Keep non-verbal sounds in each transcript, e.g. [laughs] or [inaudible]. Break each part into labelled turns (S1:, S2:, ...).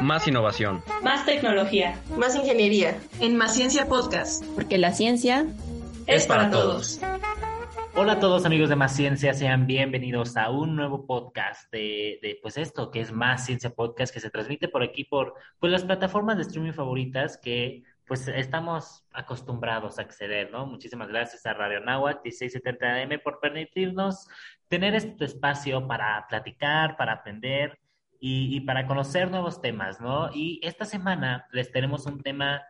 S1: Más innovación.
S2: Más tecnología.
S3: Más ingeniería.
S4: En Más Ciencia Podcast.
S5: Porque la ciencia
S2: es, para, todos.
S6: Hola a todos amigos de Más Ciencia, sean bienvenidos a un nuevo podcast de, de, pues esto, que es Más Ciencia Podcast, que se transmite por aquí por pues las plataformas de streaming favoritas que pues estamos acostumbrados a acceder, ¿no? Muchísimas gracias a Radio Nahuatl 1670 AM por permitirnos tener este espacio para platicar, para aprender y, para conocer nuevos temas, ¿no? Y esta semana les tenemos un tema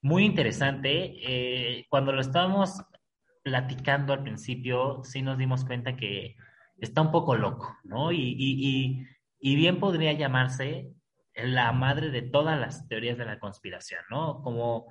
S6: muy interesante. Eh, cuando lo estábamos platicando al principio, sí nos dimos cuenta que está un poco loco, ¿no? Y, y, y, bien podría llamarse la madre de todas las teorías de la conspiración, ¿no? Como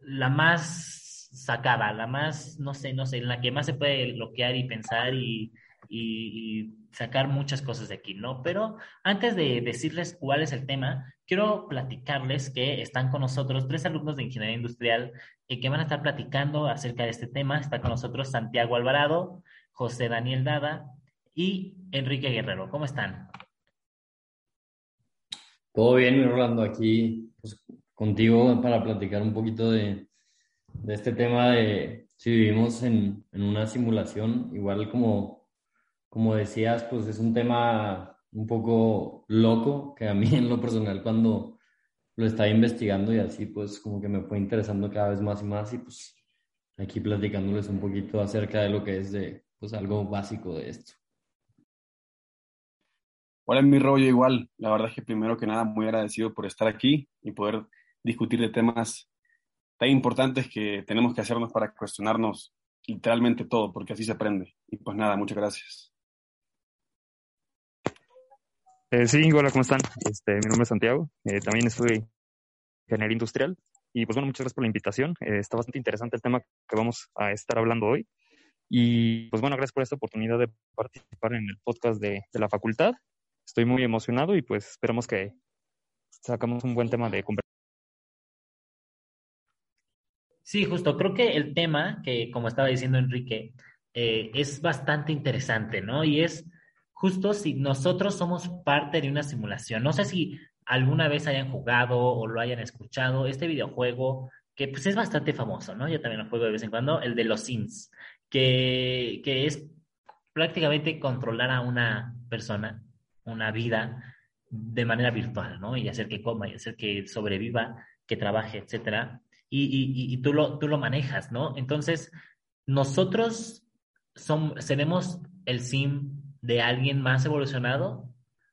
S6: la más sacada, la más, no sé, no sé, en la que más se puede bloquear y pensar y, y, sacar muchas cosas de aquí, ¿no? Pero antes de decirles cuál es el tema, quiero platicarles que están con nosotros tres alumnos de Ingeniería Industrial y que van a estar platicando acerca de este tema. Está con nosotros Santiago Alvarado, José Daniel Dada y Enrique Guerrero. ¿Cómo están?
S7: Todo bien, Rolando, aquí pues, contigo para platicar un poquito de, este tema de si vivimos en una simulación, igual como como decías, pues es un tema un poco loco que a mí en lo personal cuando lo estaba investigando y así pues como que me fue interesando cada vez más y más y pues aquí platicándoles un poquito acerca de lo que es de pues algo básico de esto.
S8: Hola, mi rollo igual. La verdad es que primero que nada muy agradecido por estar aquí y poder discutir de temas tan importantes que tenemos que hacernos para cuestionarnos literalmente todo, porque así se aprende. Y pues nada, muchas gracias.
S9: Eh, sí, hola, ¿cómo están? Este, mi nombre es Santiago, eh, también soy ingeniero industrial y pues bueno, muchas gracias por la invitación. Eh, está bastante interesante el tema que vamos a estar hablando hoy y pues bueno, gracias por esta oportunidad de participar en el podcast de la facultad. Estoy muy emocionado y pues esperamos que sacamos un buen tema de conversación.
S6: Sí, justo, creo que el tema que, como estaba diciendo Enrique, es bastante interesante, ¿no? Y es justo si nosotros somos parte de una simulación. No sé si alguna vez hayan jugado o lo hayan escuchado, este videojuego que pues es bastante famoso, ¿no? Yo también lo juego de vez en cuando, el de los Sims, que, que es prácticamente controlar a una persona, una vida de manera virtual, ¿no? Y hacer que coma, y hacer que sobreviva, que trabaje, etcétera. Y, y, y, tú, lo, tú lo manejas, ¿no? Entonces, nosotros somos, seremos el sim de alguien más evolucionado.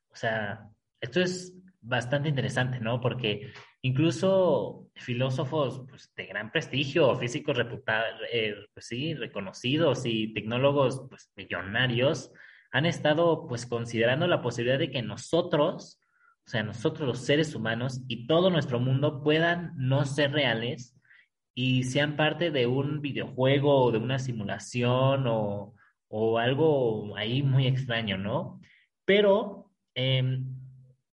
S6: O sea, esto es bastante interesante, ¿no? Porque incluso filósofos pues, de gran prestigio, físicos reputados, eh, pues sí, reconocidos y tecnólogos pues, millonarios han estado pues considerando la posibilidad de que nosotros, o sea, nosotros los seres humanos y todo nuestro mundo puedan no ser reales y sean parte de un videojuego o de una simulación o, o algo ahí muy extraño, ¿no? Pero em,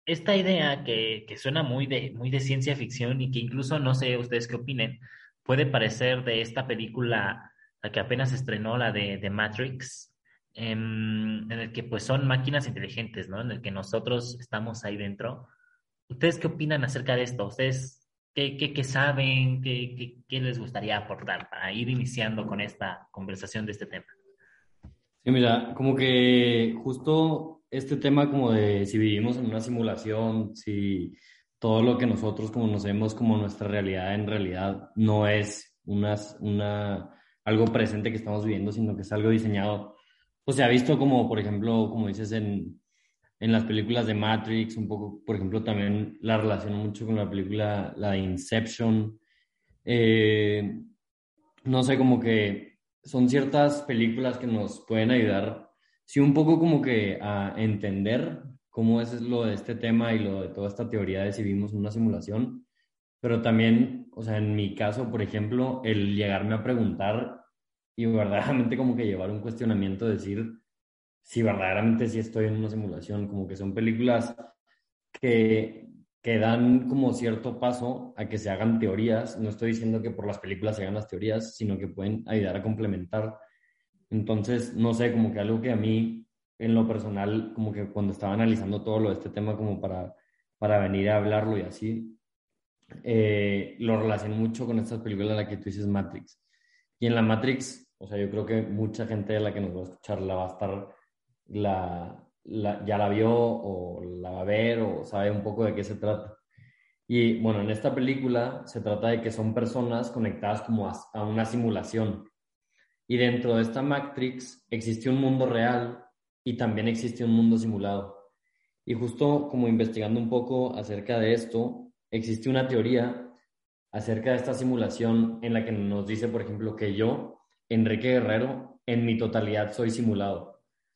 S6: esta idea que, que, suena muy de, muy de ciencia ficción y que incluso no sé ustedes qué opinen, puede parecer de esta película, la que apenas estrenó, la de, de Matrix, em, en el que pues son máquinas inteligentes, ¿no? En el que nosotros estamos ahí dentro. ¿Ustedes qué opinan acerca de esto? ¿Ustedes qué, qué, qué saben? ¿Qué, ¿Qué, qué les gustaría aportar para ir iniciando con esta conversación de este tema?
S7: Sí, mira, como que justo este tema como de si vivimos en una simulación, si todo lo que nosotros como nos vemos como nuestra realidad en realidad no es una, una, algo presente que estamos viviendo, sino que es algo diseñado. Pues se ha visto como, por ejemplo, como dices en, en las películas de Matrix, un poco, por ejemplo, también la relaciono mucho con la película, la de Inception. Eh, no sé, como que son ciertas películas que nos pueden ayudar, sí, un poco como que a entender cómo es lo de este tema y lo de toda esta teoría de si vivimos una simulación, pero también, o sea, en mi caso, por ejemplo, el llegarme a preguntar y verdaderamente como que llevar un cuestionamiento, decir si verdaderamente sí estoy en una simulación, como que son películas que que dan como cierto paso a que se hagan teorías. No estoy diciendo que por las películas se hagan las teorías, sino que pueden ayudar a complementar. Entonces, no sé, como que algo que a mí, en lo personal, como que cuando estaba analizando todo lo de este tema, como para para venir a hablarlo y así, eh, lo relaciono mucho con estas películas en la que tú dices Matrix. Y en la Matrix, o sea, yo creo que mucha gente de la que nos va a escuchar la va a estar, la, ya la vio o la va a ver o sabe un poco de qué se trata. Y bueno, en esta película se trata de que son personas conectadas como a, una simulación. Y dentro de esta Matrix existe un mundo real y también existe un mundo simulado. Y justo como investigando un poco acerca de esto, existe una teoría acerca de esta simulación en la que nos dice, por ejemplo, que yo, Enrique Guerrero, en mi totalidad soy simulado.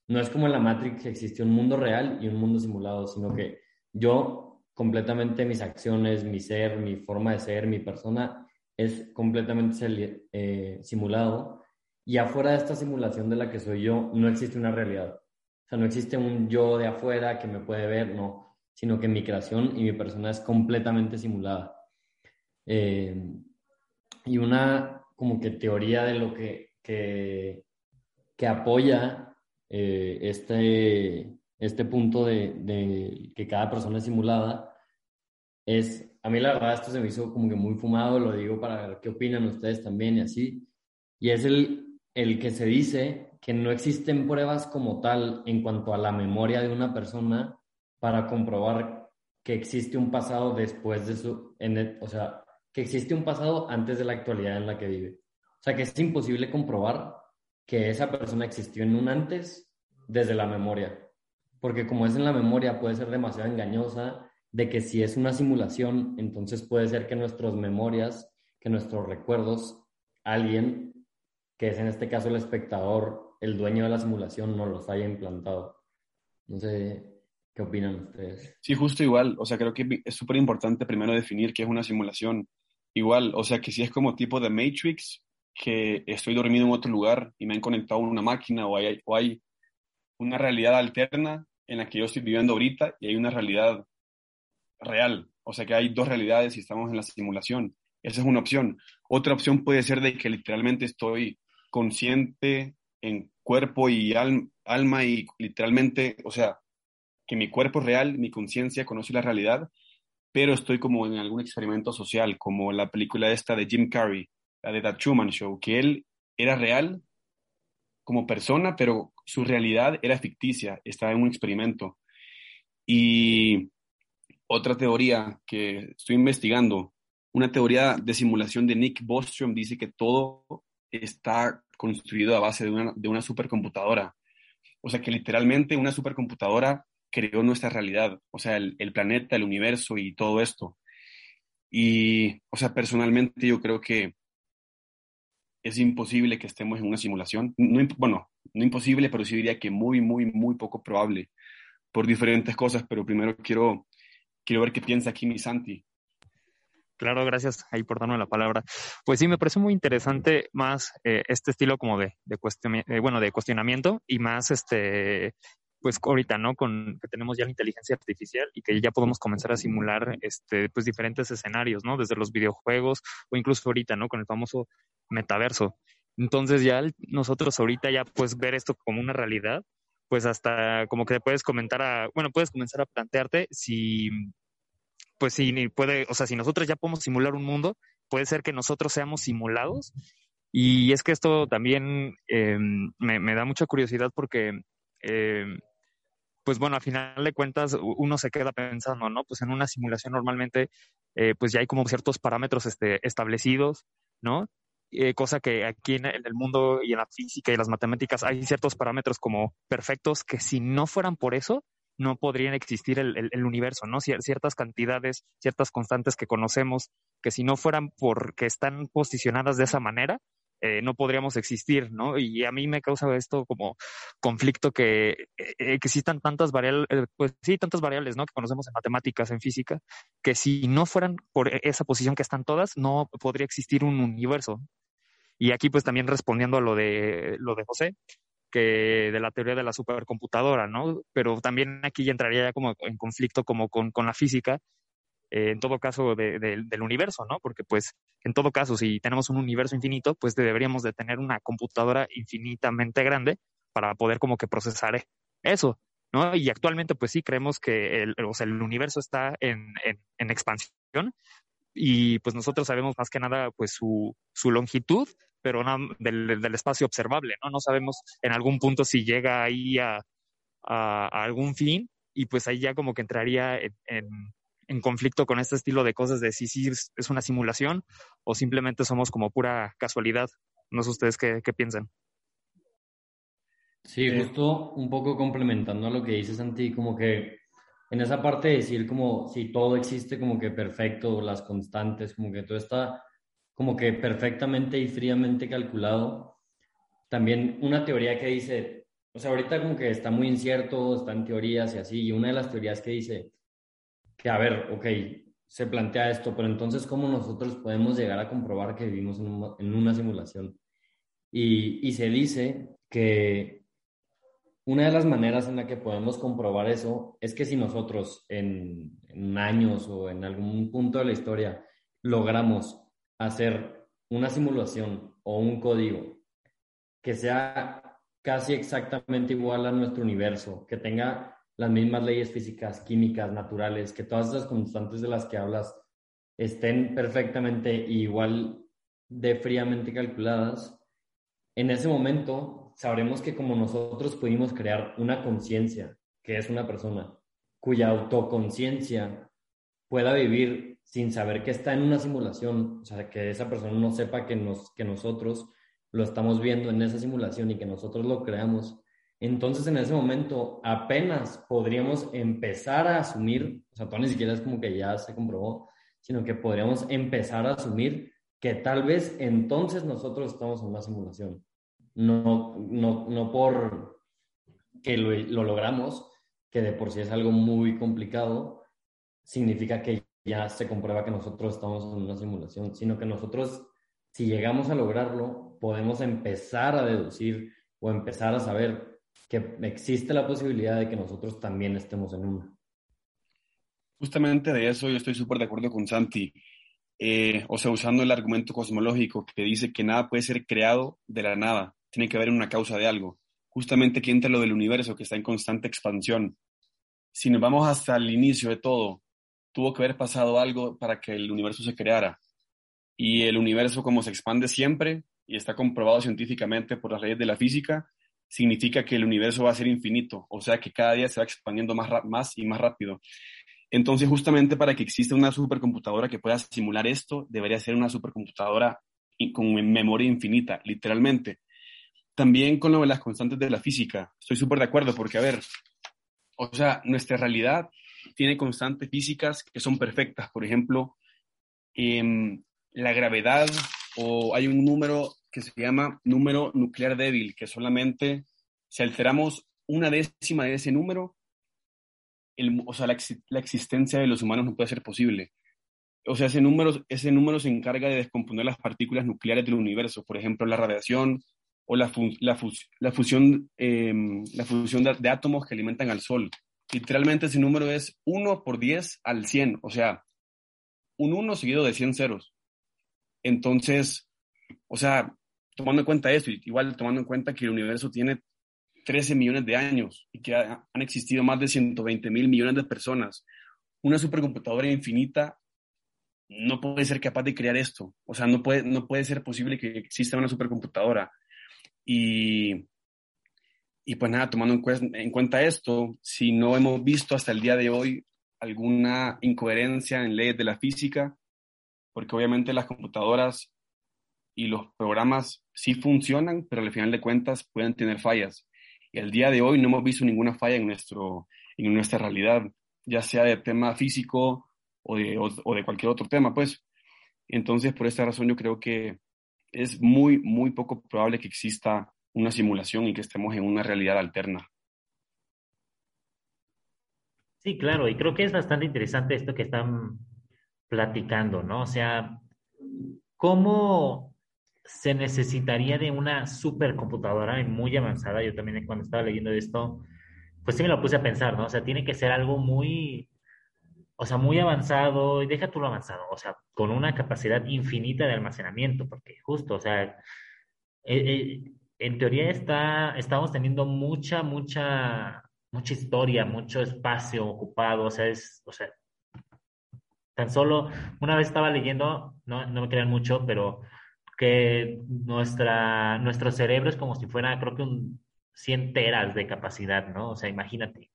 S7: No es como en la Matrix que existe un mundo real y un mundo simulado, sino que yo completamente mis acciones, mi ser, mi forma de ser, mi persona es completamente eh, simulado y afuera de esta simulación de la que soy yo no existe una realidad. O sea, no existe un yo de afuera que me puede ver, no, sino que mi creación y mi persona es completamente simulada. Eh, y una como que teoría de lo que, que, que apoya eh, este, este punto de, que cada persona es simulada, es, a mí la verdad esto se me hizo como que muy fumado, lo digo para ver qué opinan ustedes también y así, y es el, el que se dice que no existen pruebas como tal en cuanto a la memoria de una persona para comprobar que existe un pasado después de su, en o sea, que existe un pasado antes de la actualidad en la que vive. O sea, que es imposible comprobar que esa persona existió en un antes desde la memoria porque como es en la memoria puede ser demasiado engañosa, de que si es una simulación, entonces puede ser que nuestras memorias, que nuestros recuerdos, alguien, que es en este caso el espectador, el dueño de la simulación, no los haya implantado. No sé, ¿qué opinan ustedes?
S8: Sí, justo igual. O sea, creo que es súper importante primero definir qué es una simulación. Igual, o sea, que si es como tipo de Matrix, que estoy dormido en otro lugar y me han conectado a una máquina o hay, o hay una realidad alterna, en la que yo estoy viviendo ahorita y hay una realidad real. O sea que hay dos realidades y estamos en la simulación. Esa es una opción. Otra opción puede ser de que literalmente estoy consciente en cuerpo y alma y literalmente, o sea, que mi cuerpo es real, mi conciencia conoce la realidad, pero estoy como en algún experimento social, como la película esta de Jim Carrey, la de The Truman Show, que él era real como persona, pero su realidad era ficticia, estaba en un experimento. Y otra teoría que estoy investigando, una teoría de simulación de Nick Bostrom, dice que todo está construido a base de una, de una supercomputadora. O sea que literalmente una supercomputadora creó nuestra realidad, o sea, el, el, planeta, el universo y todo esto. Y, o sea, personalmente yo creo que es imposible que estemos en una simulación. No, bueno, no imposible, pero sí diría que muy, muy, muy poco probable por diferentes cosas, pero primero quiero, quiero ver qué piensa aquí mi Santi.
S9: Claro, gracias ahí por darme la palabra. Pues sí, me parece muy interesante más eh, este estilo como de, de, eh, bueno, de cuestionamiento y más este pues ahorita, ¿no? Con que tenemos ya la inteligencia artificial y que ya podemos comenzar a simular este, pues diferentes escenarios, ¿no? Desde los videojuegos o incluso ahorita, ¿no? Con el famoso metaverso. Entonces ya nosotros ahorita ya pues ver esto como una realidad, pues hasta como que puedes comentar a, bueno, puedes comenzar a plantearte si, pues si puede, o sea, si nosotros ya podemos simular un mundo, puede ser que nosotros seamos simulados. Y es que esto también em, me, da mucha curiosidad porque em, pues bueno, al final de cuentas uno se queda pensando, ¿no? Pues en una simulación normalmente, eh, pues ya hay como ciertos parámetros este, establecidos, ¿no? Eh, cosa que aquí en, el mundo y en la física y las matemáticas hay ciertos parámetros como perfectos que si no fueran por eso, no podrían existir el, el universo, ¿no? Ciertas cantidades, ciertas constantes que conocemos, que si no fueran porque están posicionadas de esa manera, eh, no podríamos existir, ¿no? Y a mí me causa esto como conflicto que eh, existan tantas variables, eh, pues sí, tantas variables, ¿no? Que conocemos en matemáticas, en física, que si no fueran por e-, esa posición que están todas, no podría existir un universo. Y aquí pues también respondiendo a lo de, lo de José, que de la teoría de la supercomputadora, ¿no? Pero también aquí ya entraría ya como en conflicto como con, con la física, eh, en todo caso del universo, ¿no? Porque pues en todo caso, si tenemos un universo infinito, pues deberíamos de tener una computadora infinitamente grande para poder como que procesar eso. ¿no? Y actualmente, pues sí, creemos que el, o sea, el universo está en, en, expansión y pues nosotros sabemos más que nada pues su, su longitud, pero del, del, espacio observable, ¿no? No sabemos en algún punto si llega ahí a, a, algún fin y pues ahí ya como que entraría en, en, conflicto con este estilo de cosas de si sí es una simulación o simplemente somos como pura casualidad. No sé ustedes qué, qué piensan.
S7: Sí, justo un poco complementando a lo que dices, Santi, como que en esa parte de decir como si todo existe como que perfecto, las constantes, como que todo está como que perfectamente y fríamente calculado. También una teoría que dice, o sea, ahorita como que está muy incierto, están teorías y así, y una de las teorías que dice que, a ver, ok, se plantea esto, pero entonces, ¿cómo nosotros podemos llegar a comprobar que vivimos en, una simulación? Y, y se dice que una de las maneras en la que podemos comprobar eso es que si nosotros en, años o en algún punto de la historia logramos hacer una simulación o un código que sea casi exactamente igual a nuestro universo, que tenga las mismas leyes físicas, químicas, naturales, que todas esas constantes de las que hablas estén perfectamente igual de fríamente calculadas, en ese momento sabremos que como nosotros pudimos crear una conciencia, que es una persona, cuya autoconciencia pueda vivir sin saber que está en una simulación, o sea, que esa persona no sepa que, nos, que nosotros lo estamos viendo en esa simulación y que nosotros lo creamos, entonces en ese momento apenas podríamos empezar a asumir, o sea, todo ni siquiera es como que ya se comprobó, sino que podríamos empezar a asumir que tal vez entonces nosotros estamos en una simulación. No, no, no por que lo, lo, logramos, que de por sí es algo muy complicado, significa que ya se comprueba que nosotros estamos en una simulación, sino que nosotros, si llegamos a lograrlo, podemos empezar a deducir o empezar a saber que existe la posibilidad de que nosotros también estemos en una.
S8: Justamente de eso yo estoy súper de acuerdo con Santi. Eh, o sea, usando el argumento cosmológico que dice que nada puede ser creado de la nada tiene que haber una causa de algo. Justamente aquí entra lo del universo que está en constante expansión. Si nos vamos hasta el inicio de todo, tuvo que haber pasado algo para que el universo se creara. Y el universo, como se expande siempre, y está comprobado científicamente por las leyes de la física, significa que el universo va a ser infinito, o sea que cada día se va expandiendo más, más y más rápido. Entonces, justamente para que exista una supercomputadora que pueda simular esto, debería ser una supercomputadora con memoria infinita, literalmente. También con lo de las constantes de la física, estoy súper de acuerdo porque, a ver, o sea, nuestra realidad tiene constantes físicas que son perfectas. Por ejemplo, em, la gravedad o hay un número que se llama número nuclear débil, que solamente si alteramos una décima de ese número, el, o sea, la, la, existencia de los humanos no puede ser posible. O sea, ese número, ese número se encarga de descomponer las partículas nucleares del universo, por ejemplo, la radiación, o la, la, la fusión, em, la fusión de, átomos que alimentan al Sol. Literalmente ese número es 1 por 10 al 100, o sea, un 1 seguido de 100 ceros. Entonces, o sea, tomando en cuenta esto, igual tomando en cuenta que el universo tiene 13 millones de años y que han existido más de 120 mil millones de personas, una supercomputadora infinita no puede ser capaz de crear esto. O sea, no puede, no puede ser posible que exista una supercomputadora y, y pues nada, tomando en, cuenta esto, si no hemos visto hasta el día de hoy alguna incoherencia en leyes de la física, porque obviamente las computadoras y los programas sí funcionan, pero al final de cuentas pueden tener fallas. Y al día de hoy no hemos visto ninguna falla en, nuestro, en nuestra realidad, ya sea de tema físico o de, o de cualquier otro tema, pues. Entonces, por esta razón yo creo que es muy, muy poco probable que exista una simulación y que estemos en una realidad alterna.
S6: Sí, claro, y creo que es bastante interesante esto que están platicando, ¿no? O sea, ¿cómo se necesitaría de una supercomputadora muy avanzada? Yo también cuando estaba leyendo esto, pues sí me lo puse a pensar, ¿no? O sea, tiene que ser algo muy, o sea, muy avanzado, y deja tú lo avanzado, o sea, con una capacidad infinita de almacenamiento, porque justo, o sea, eh, eh, en teoría está, estamos teniendo mucha, mucha, mucha historia, mucho espacio ocupado, o sea, es, o sea, tan solo una vez estaba leyendo, no, no me crean mucho, pero que nuestra, nuestro cerebro es como si fuera, creo que un 100 teras de capacidad, ¿no? O sea, imagínate,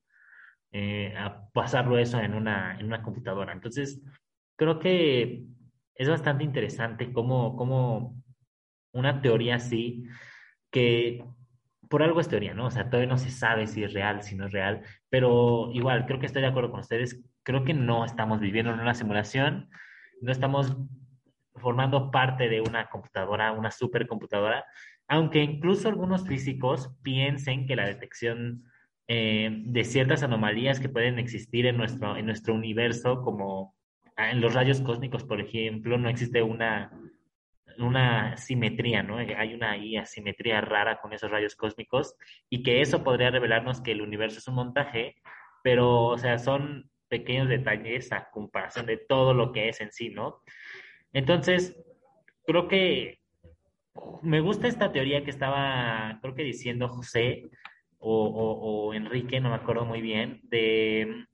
S6: eh, a pasarlo eso en una, en una computadora. Entonces, creo que es bastante interesante cómo, cómo una teoría así, que por algo es teoría, ¿no? O sea, todavía no se sabe si es real, si no es real, pero igual, creo que estoy de acuerdo con ustedes, creo que no estamos viviendo en una simulación, no estamos formando parte de una computadora, una supercomputadora, aunque incluso algunos físicos piensen que la detección eh, de ciertas anomalías que pueden existir en nuestro, en nuestro universo, como ah, en los rayos cósmicos, por ejemplo, no existe una, una simetría, ¿no? Hay una asimetría rara con esos rayos cósmicos y que eso podría revelarnos que el universo es un montaje, pero, o sea, son pequeños detalles a comparación de todo lo que es en sí, ¿no? Entonces, creo que me gusta esta teoría que estaba, creo que diciendo José o, Enrique, no me acuerdo muy bien, de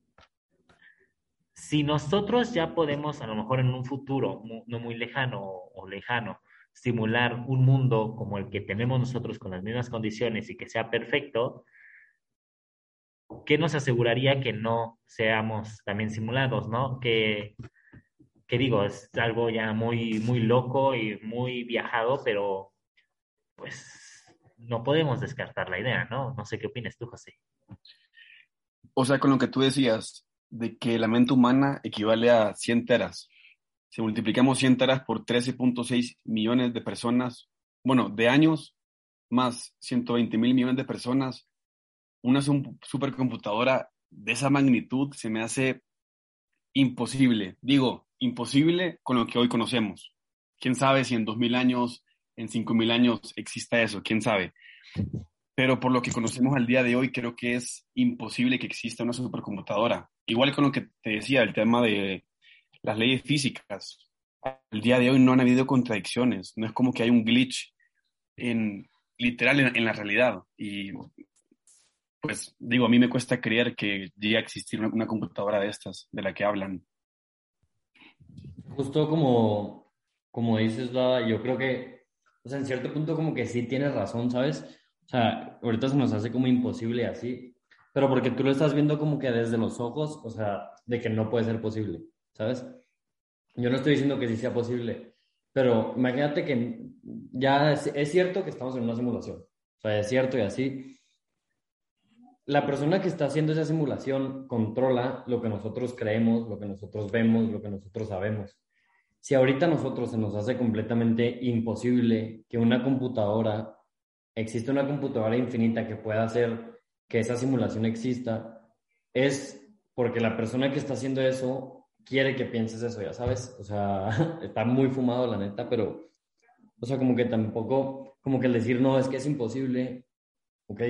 S6: si nosotros ya podemos, a lo mejor en un futuro no muy lejano o lejano, simular un mundo como el que tenemos nosotros con las mismas condiciones y que sea perfecto, ¿qué nos aseguraría que no seamos también simulados, no? Que, que digo, es algo ya muy, muy loco y muy viajado, pero pues no podemos descartar la idea, ¿no? No sé qué opinas tú, José.
S8: O sea, con lo que tú decías, de que la mente humana equivale a 100 teras. Si multiplicamos 100 teras por 13.6 millones de personas, bueno, de años, más 120 mil millones de personas, una supercomputadora de esa magnitud se me hace imposible. Digo, imposible con lo que hoy conocemos. ¿Quién sabe si en 2000 años, en 5000 años exista eso? ¿Quién sabe? Pero por lo que conocemos al día de hoy, creo que es imposible que exista una supercomputadora. Igual con lo que te decía, el tema de las leyes físicas. Al día de hoy no han habido contradicciones. No es como que hay un glitch en, literal en, la realidad. Y pues digo, a mí me cuesta creer que llegue a existir una, una computadora de estas, de la que hablan.
S7: Justo como, como dices, yo creo que, o sea, en cierto punto como que sí tienes razón, ¿sabes? O sea, ahorita se nos hace como imposible así, pero porque tú lo estás viendo como que desde los ojos, o sea, de que no puede ser posible, ¿sabes? Yo no estoy diciendo que sí sea posible, pero imagínate que ya es, es cierto que estamos en una simulación, o sea, es cierto y así. La persona que está haciendo esa simulación controla lo que nosotros creemos, lo que nosotros vemos, lo que nosotros sabemos. Si ahorita a nosotros se nos hace completamente imposible que una computadora existe una computadora infinita que pueda hacer que esa simulación exista, es porque la persona que está haciendo eso quiere que pienses eso, ya sabes. O sea, [laughs] está muy fumado la neta, pero, o sea, como que tampoco, como que el decir no, es que es imposible, ok,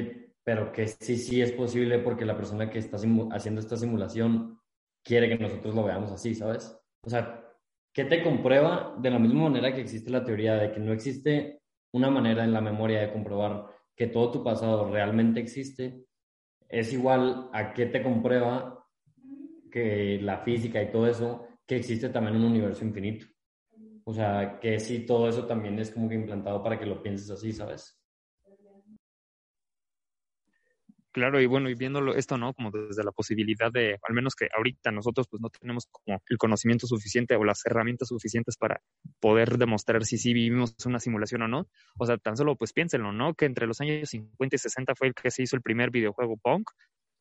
S7: pero que sí, sí es posible porque la persona que está haciendo esta simulación quiere que nosotros lo veamos así, ¿sabes? O sea, ¿qué te comprueba de la misma manera que existe la teoría de que no existe una manera en la memoria de comprobar que todo tu pasado realmente existe, es igual a que te comprueba que la física y todo eso, que existe también un universo infinito. O sea, que sí, todo eso también es como que implantado para que lo pienses así, ¿sabes?
S9: Claro, y bueno, y viéndolo esto, ¿no? Como desde la posibilidad de, al menos que ahorita nosotros pues no tenemos como el conocimiento suficiente o las herramientas suficientes para poder demostrar si sí vivimos una simulación o no. O sea, tan solo pues piénsenlo, ¿no? Que entre los años 50 y 60 fue el que se hizo el primer videojuego punk,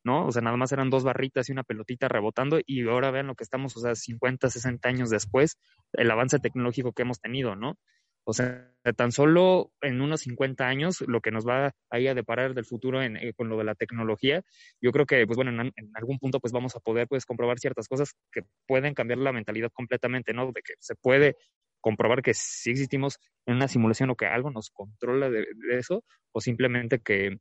S9: ¿no? O sea, nada más eran dos barritas y una pelotita rebotando y ahora vean lo que estamos, o sea, 50, 60 años después, el avance tecnológico que hemos tenido, ¿no? O sea, tan solo en unos 50 años, lo que nos va ahí a deparar del futuro en, eh, con lo de la tecnología, yo creo que, pues bueno, en, algún punto pues vamos a poder pues comprobar ciertas cosas que pueden cambiar la mentalidad completamente, ¿no? De que se puede comprobar que sí existimos en una simulación o que algo nos controla de, eso, o simplemente que,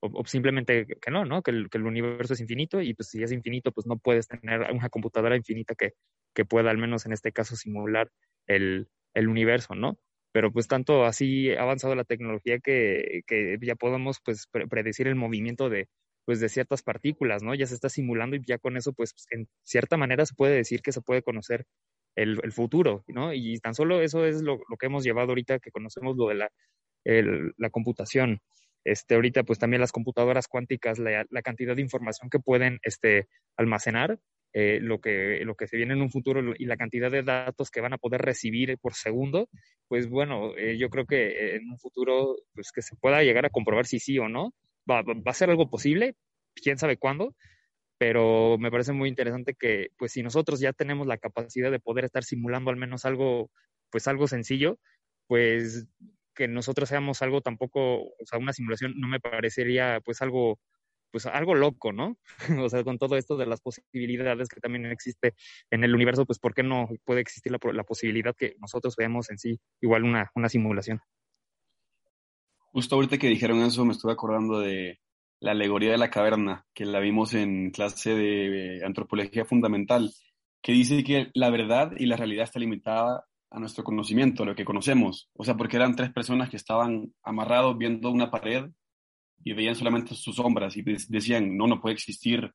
S9: o, simplemente que no, ¿no? Que el, que el, universo es infinito y pues si es infinito, pues no puedes tener una computadora infinita que, que pueda al menos en este caso simular el, el universo, ¿no? Pero pues tanto así ha avanzado la tecnología que, que ya podemos pues predecir el movimiento de, pues de ciertas partículas, ¿no? Ya se está simulando y ya con eso, pues en cierta manera se puede decir que se puede conocer el, futuro, ¿no? Y tan solo eso es lo, que hemos llevado ahorita, que conocemos lo de la, la computación. Este, ahorita, pues también las computadoras cuánticas, la, la cantidad de información que pueden este, almacenar, eh, lo, que, lo que se viene en un futuro y la cantidad de datos que van a poder recibir por segundo, pues bueno, eh, yo creo que en un futuro, pues que se pueda llegar a comprobar si sí o no, va, va a ser algo posible, quién sabe cuándo, pero me parece muy interesante que, pues si nosotros ya tenemos la capacidad de poder estar simulando al menos algo, pues algo sencillo, pues que nosotros seamos algo tampoco, o sea, una simulación no me parecería pues algo pues algo loco, ¿no? [laughs] o sea, con todo esto de las posibilidades que también existe en el universo, pues ¿por qué no puede existir la, posibilidad que nosotros veamos en sí igual una, una simulación?
S8: Justo ahorita que dijeron eso me estuve acordando de la alegoría de la caverna, que la vimos en clase de antropología fundamental, que dice que la verdad y la realidad está limitada a nuestro conocimiento, lo que conocemos. O sea, porque eran tres personas que estaban amarrados viendo una pared y veían solamente sus sombras y decían, no, no puede existir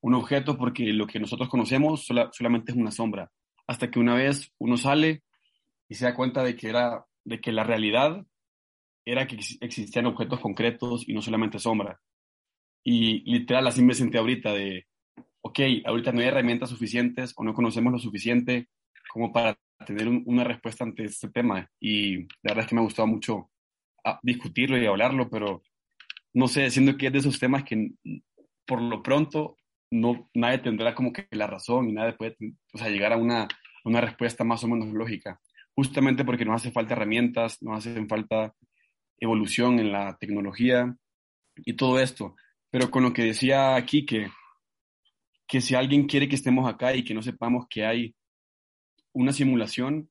S8: un objeto porque lo que nosotros conocemos solamente es una sombra. Hasta que una vez uno sale y se da cuenta de que, era, de que la realidad era que existían objetos concretos y no solamente sombra. Y literal, así me sentí ahorita de, ok, ahorita no hay herramientas suficientes o no conocemos lo suficiente como para tener una respuesta ante este tema. Y la verdad es que me ha gustado mucho ah, discutirlo y hablarlo, pero no sé, siendo que es de esos temas que por lo pronto no, nadie tendrá como que la razón y nadie puede o sea, llegar a una, una respuesta más o menos lógica, justamente porque nos hace falta herramientas, nos hacen falta evolución en la tecnología y todo esto. Pero con lo que decía aquí, que, que si alguien quiere que estemos acá y que no sepamos que hay una simulación,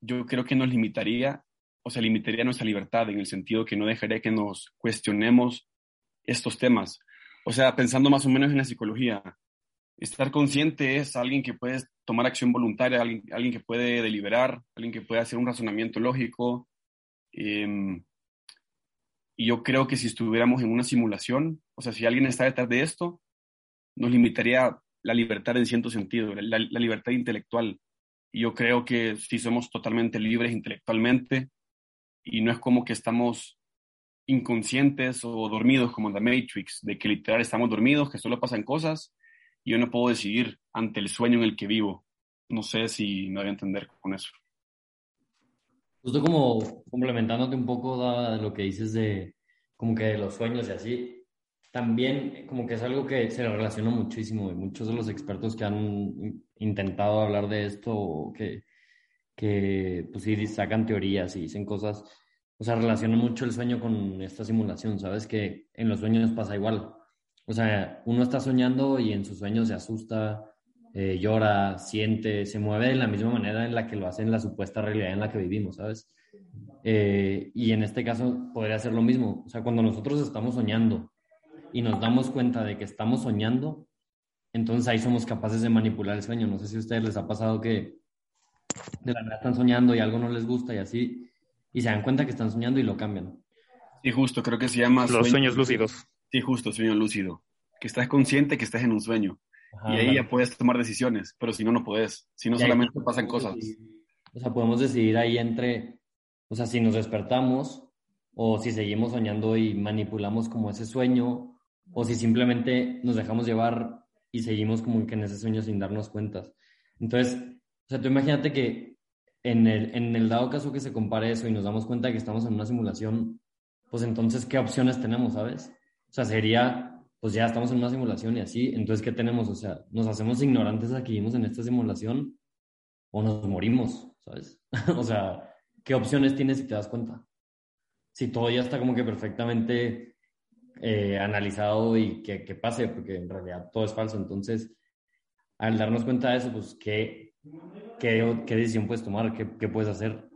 S8: yo creo que nos limitaría o sea, limitaría nuestra libertad en el sentido que no dejaría que nos cuestionemos estos temas. O sea, pensando más o menos en la psicología, estar consciente es alguien que puede tomar acción voluntaria, alguien, alguien que puede deliberar, alguien que puede hacer un razonamiento lógico. Em, y yo creo que si estuviéramos en una simulación, o sea, si alguien está detrás de esto, nos limitaría la libertad en cierto sentido, la, la libertad intelectual. Yo creo que si somos totalmente libres intelectualmente, y no es como que estamos inconscientes o dormidos como en la Matrix, de que literal estamos dormidos, que solo pasan cosas y yo no puedo decidir ante el sueño en el que vivo. No sé si me voy a entender con eso.
S7: Justo como complementándote un poco de lo que dices de como que de los sueños y así, también como que es algo que se relaciona muchísimo y muchos de los expertos que han intentado hablar de esto, que que pues sí sacan teorías y dicen cosas, o sea, relacionan mucho el sueño con esta simulación, ¿sabes? Que en los sueños pasa igual. O sea, uno está soñando y en sus sueños se asusta, eh, llora, siente, se mueve de la misma manera en la que lo hace en la supuesta realidad en la que vivimos, ¿sabes? Eh, y en este caso podría ser lo mismo. O sea, cuando nosotros estamos soñando y nos damos cuenta de que estamos soñando, entonces ahí somos capaces de manipular el sueño. No sé si a ustedes les ha pasado que de la nada están soñando y algo no les gusta y así, y se dan cuenta que están soñando y lo cambian.
S8: Sí, justo, creo que se llama...
S9: Los sueños lúcidos.
S8: Sí, justo, sueño lúcido. Que estás consciente que estás en un sueño. y ahí ya puedes tomar decisiones, pero si no, no puedes. Si no, solamente pasan cosas.
S7: O sea, podemos decidir ahí entre, o sea, si nos despertamos o si seguimos soñando y manipulamos como ese sueño, o si simplemente nos dejamos llevar y seguimos como que en ese sueño sin darnos cuenta. Entonces, o sea, tú imagínate que en el, en el dado caso que se compare eso y nos damos cuenta de que estamos en una simulación, pues entonces, ¿qué opciones tenemos, sabes? O sea, sería, pues ya estamos en una simulación y así, entonces, ¿qué tenemos? O sea, ¿nos hacemos ignorantes a que vivimos en esta simulación o nos morimos, sabes? [laughs] o sea, ¿qué opciones tienes si te das cuenta? Si todo ya está como que perfectamente eh, analizado y que, pase, porque en realidad todo es falso, entonces, al darnos cuenta de eso, pues, ¿qué, ¿Qué, qué decisión puedes tomar? ¿Qué, ¿Qué, puedes hacer?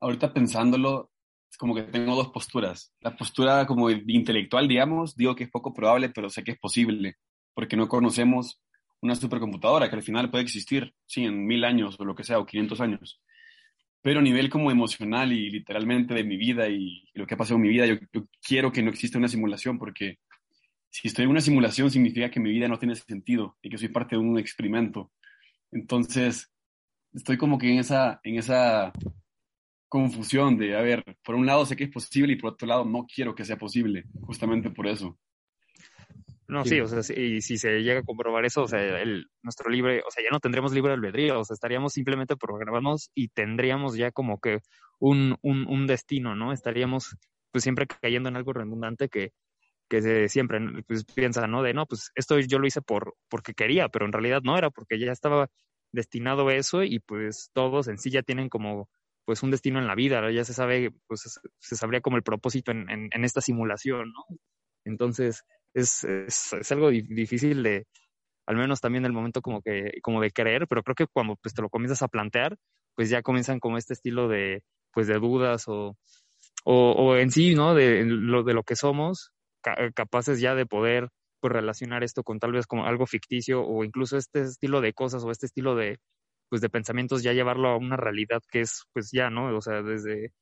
S8: Ahorita pensándolo, es como que tengo dos posturas. La postura como intelectual, digamos, digo que es poco probable, pero sé que es posible, porque no conocemos una supercomputadora que al final puede existir, sí, en mil años o lo que sea, o 500 años. Pero a nivel como emocional y literalmente de mi vida y, lo que ha pasado en mi vida, yo, quiero que no exista una simulación porque si estoy en una simulación significa que mi vida no tiene sentido y que soy parte de un experimento. Entonces, estoy como que en esa, en esa confusión de, a ver, por un lado sé que es posible y por otro lado no quiero que sea posible, justamente por eso.
S9: No, sí, o sea, y si se llega a comprobar eso, o sea, el, nuestro libre, o sea, ya no tendríamos libre albedrío, o sea, estaríamos simplemente programados y tendríamos ya como que un, un, un destino, ¿no? Estaríamos pues siempre cayendo en algo redundante que, que se, siempre pues, piensa, ¿no? De, no, pues esto yo lo hice por, porque quería, pero en realidad no era porque ya estaba destinado a eso y pues todos en sí ya tienen como pues un destino en la vida, ya se sabe, pues se sabría como el propósito en, en, en esta simulación, ¿no? Entonces, es, es, algo difícil de, al menos también el momento como que, como de creer, pero creo que cuando pues te lo comienzas a plantear, pues ya comienzan como este estilo de, pues de dudas o, o, o en sí, ¿no? De lo, de lo que somos, capaces ya de poder pues relacionar esto con tal vez como algo ficticio o incluso este estilo de cosas o este estilo de pues de pensamientos ya llevarlo a una realidad que es pues ya, ¿no? O sea, desde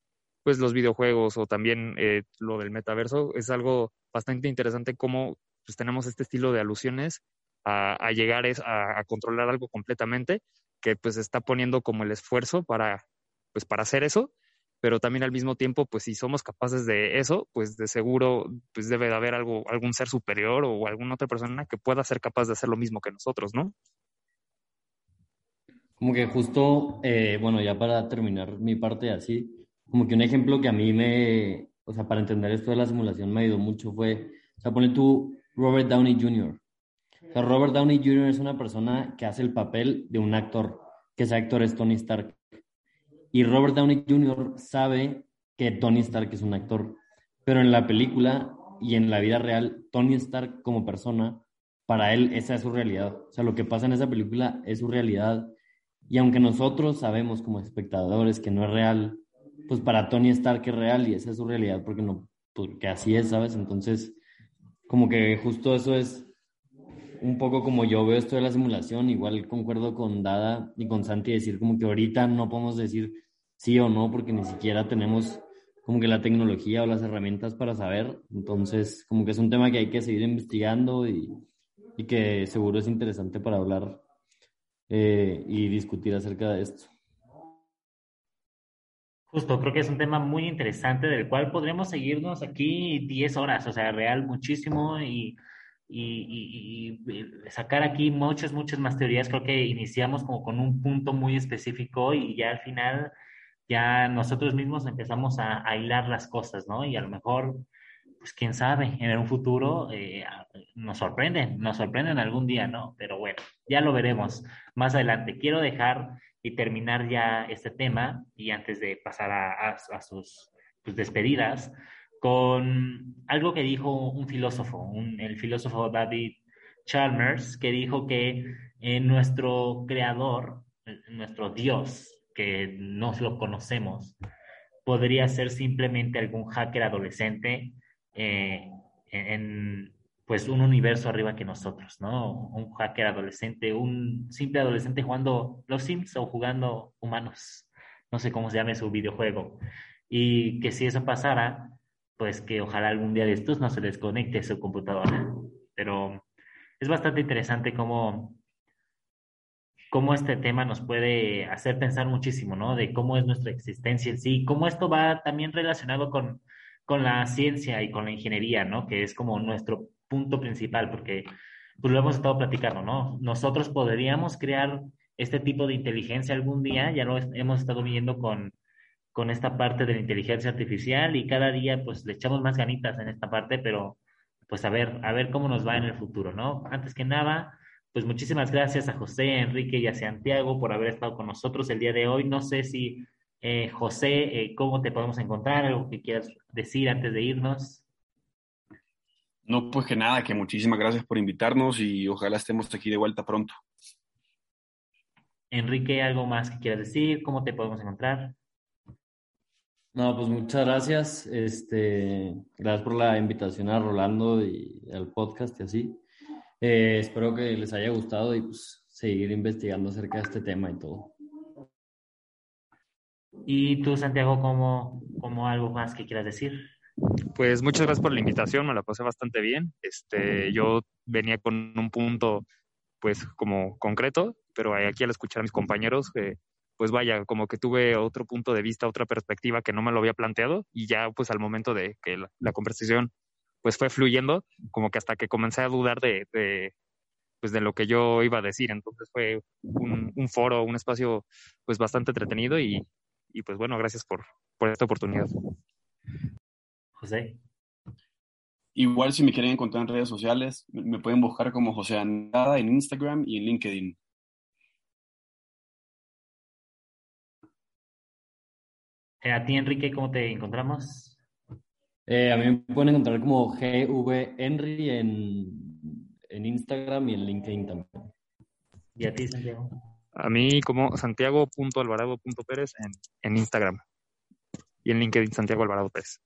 S9: pues los videojuegos o también eh, lo del metaverso es algo bastante interesante cómo pues tenemos este estilo de alusiones a, llegar es, a, a, controlar algo completamente que pues está poniendo como el esfuerzo para pues para hacer eso pero también al mismo tiempo, pues si somos capaces de eso, pues de seguro pues debe de haber algo, algún ser superior o alguna otra persona que pueda ser capaz de hacer lo mismo que nosotros, ¿no?
S7: Como que justo, eh, bueno, ya para terminar mi parte así, como que un ejemplo que a mí me, o sea, para entender esto de la simulación me ayudó mucho fue, o sea, pone tú Robert Downey Jr. O sea, Robert Downey Jr. es una persona que hace el papel de un actor, que ese actor es Tony Stark. Y Robert Downey Jr. sabe que Tony Stark es un actor, pero en la película y en la vida real, Tony Stark como persona, para él esa es su realidad. O sea, lo que pasa en esa película es su realidad. Y aunque nosotros sabemos como espectadores que no es real, pues para Tony Stark es real y esa es su realidad porque no, porque así es, ¿sabes? Entonces, como que justo eso es un poco como yo veo esto de la simulación, igual concuerdo con Dada y con Santi decir como que ahorita no podemos decir sí o no porque ni siquiera tenemos como que la tecnología o las herramientas para saber. Entonces, como que es un tema que hay que seguir investigando y, y que seguro es interesante para hablar eh, y discutir acerca de esto.
S6: Justo, creo que es un tema muy interesante del cual podremos seguirnos aquí 10 horas, o sea, real muchísimo y y, y, y, sacar aquí muchas, muchas más teorías. Creo que iniciamos como con un punto muy específico y ya al final ya nosotros mismos empezamos a, a hilar las cosas, ¿no? Y a lo mejor, pues quién sabe, en un futuro eh, nos sorprenden, nos sorprenden algún día, ¿no? Pero bueno, ya lo veremos más adelante. Quiero dejar y terminar ya este tema y antes de pasar a, sus pues, despedidas, con algo que dijo un filósofo, el filósofo David Chalmers, que dijo que eh, nuestro creador, nuestro Dios, que no lo conocemos, podría ser simplemente algún hacker adolescente eh, en pues un universo arriba que nosotros, ¿no? Un hacker adolescente, un simple adolescente jugando los Sims o jugando humanos, no sé cómo se llame su videojuego. Y que si eso pasara, pues que ojalá algún día de estos no se desconecte su computadora. Pero es bastante interesante cómo, cómo este tema nos puede hacer pensar muchísimo, ¿no? De cómo es nuestra existencia en sí, cómo esto va también relacionado con, con la ciencia y con la ingeniería, ¿no? Que es como nuestro punto principal, porque pues lo hemos estado platicando, ¿no? Nosotros podríamos crear este tipo de inteligencia algún día, ya lo hemos estado viendo con con esta parte de la inteligencia artificial y cada día pues le echamos más ganitas en esta parte, pero pues a ver, a ver cómo nos va en el futuro, ¿no? Antes que nada, pues muchísimas gracias a José, Enrique y a Santiago por haber estado con nosotros el día de hoy. No sé si, eh, José, eh, ¿cómo te podemos encontrar? ¿Algo que quieras decir antes de irnos?
S8: No, pues que nada, que muchísimas gracias por invitarnos y ojalá estemos aquí de vuelta pronto.
S6: Enrique, ¿algo más que quieras decir? ¿Cómo te podemos encontrar?
S7: No, pues muchas gracias. Este, gracias por la invitación a Rolando y al podcast y así. Eh, espero que les haya gustado y pues seguir investigando acerca de este tema y todo.
S6: Y tú, Santiago, ¿cómo, cómo algo más que quieras decir?
S9: Pues muchas gracias por la invitación, me la pasé bastante bien. Este, yo venía con un punto, pues, como concreto, pero aquí al escuchar a mis compañeros, eh, pues vaya, como que tuve otro punto de vista, otra perspectiva que no me lo había planteado y ya, pues, al momento de que la, conversación, pues, fue fluyendo, como que hasta que comencé a dudar de, pues, de lo que yo iba a decir. Entonces fue un, un foro, un espacio, pues, bastante entretenido y, y pues bueno, gracias por, por esta oportunidad.
S6: José.
S8: Igual si me quieren encontrar en redes sociales, me pueden buscar como José Andrada en Instagram y en LinkedIn.
S6: Eh, a ti, Enrique, ¿cómo te encontramos?
S7: Eh, a mí me pueden encontrar como GV Henry en, en Instagram y en LinkedIn también.
S6: ¿Y a ti, Santiago?
S9: A mí como santiago.alvarado.pérez en, en Instagram y en LinkedIn Santiago Alvarado Pérez.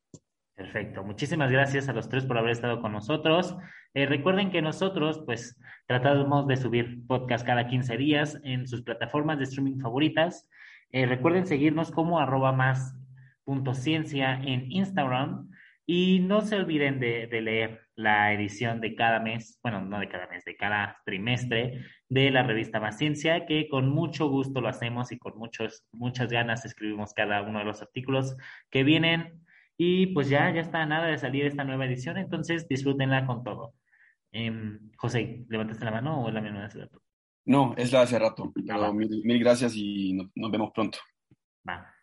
S6: Perfecto. Muchísimas gracias a los tres por haber estado con nosotros. Eh, recuerden que nosotros, pues, tratamos de subir podcast cada 15 días en sus plataformas de streaming favoritas. Eh, recuerden seguirnos como arroba más punto ciencia en Instagram y no se olviden de, leer la edición de cada mes, bueno, no de cada mes, de cada trimestre de la revista Más Ciencia, que con mucho gusto lo hacemos y con muchos, muchas ganas escribimos cada uno de los artículos que vienen. Y pues ya, ya está nada de salir esta nueva edición, entonces disfrútenla con todo. Eh, José, ¿levantaste la mano o es la misma de hace rato?
S8: No, es la de hace rato, pero mil, mil, gracias y nos, nos vemos pronto.
S6: Va.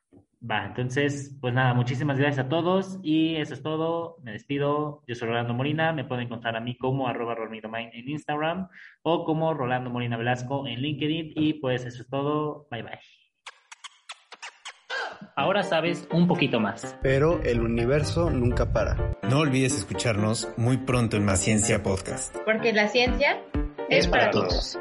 S6: Va, entonces, pues nada, muchísimas gracias a todos y eso es todo. Me despido. Yo soy Rolando Molina. Me pueden encontrar a mí como arroba en Instagram o como Rolando Molina Velasco en LinkedIn. Y pues eso es todo. Bye bye. Ahora sabes un poquito más.
S1: Pero el universo nunca para.
S3: No olvides escucharnos muy pronto en Más Ciencia Podcast.
S2: Porque la ciencia es, para, todos.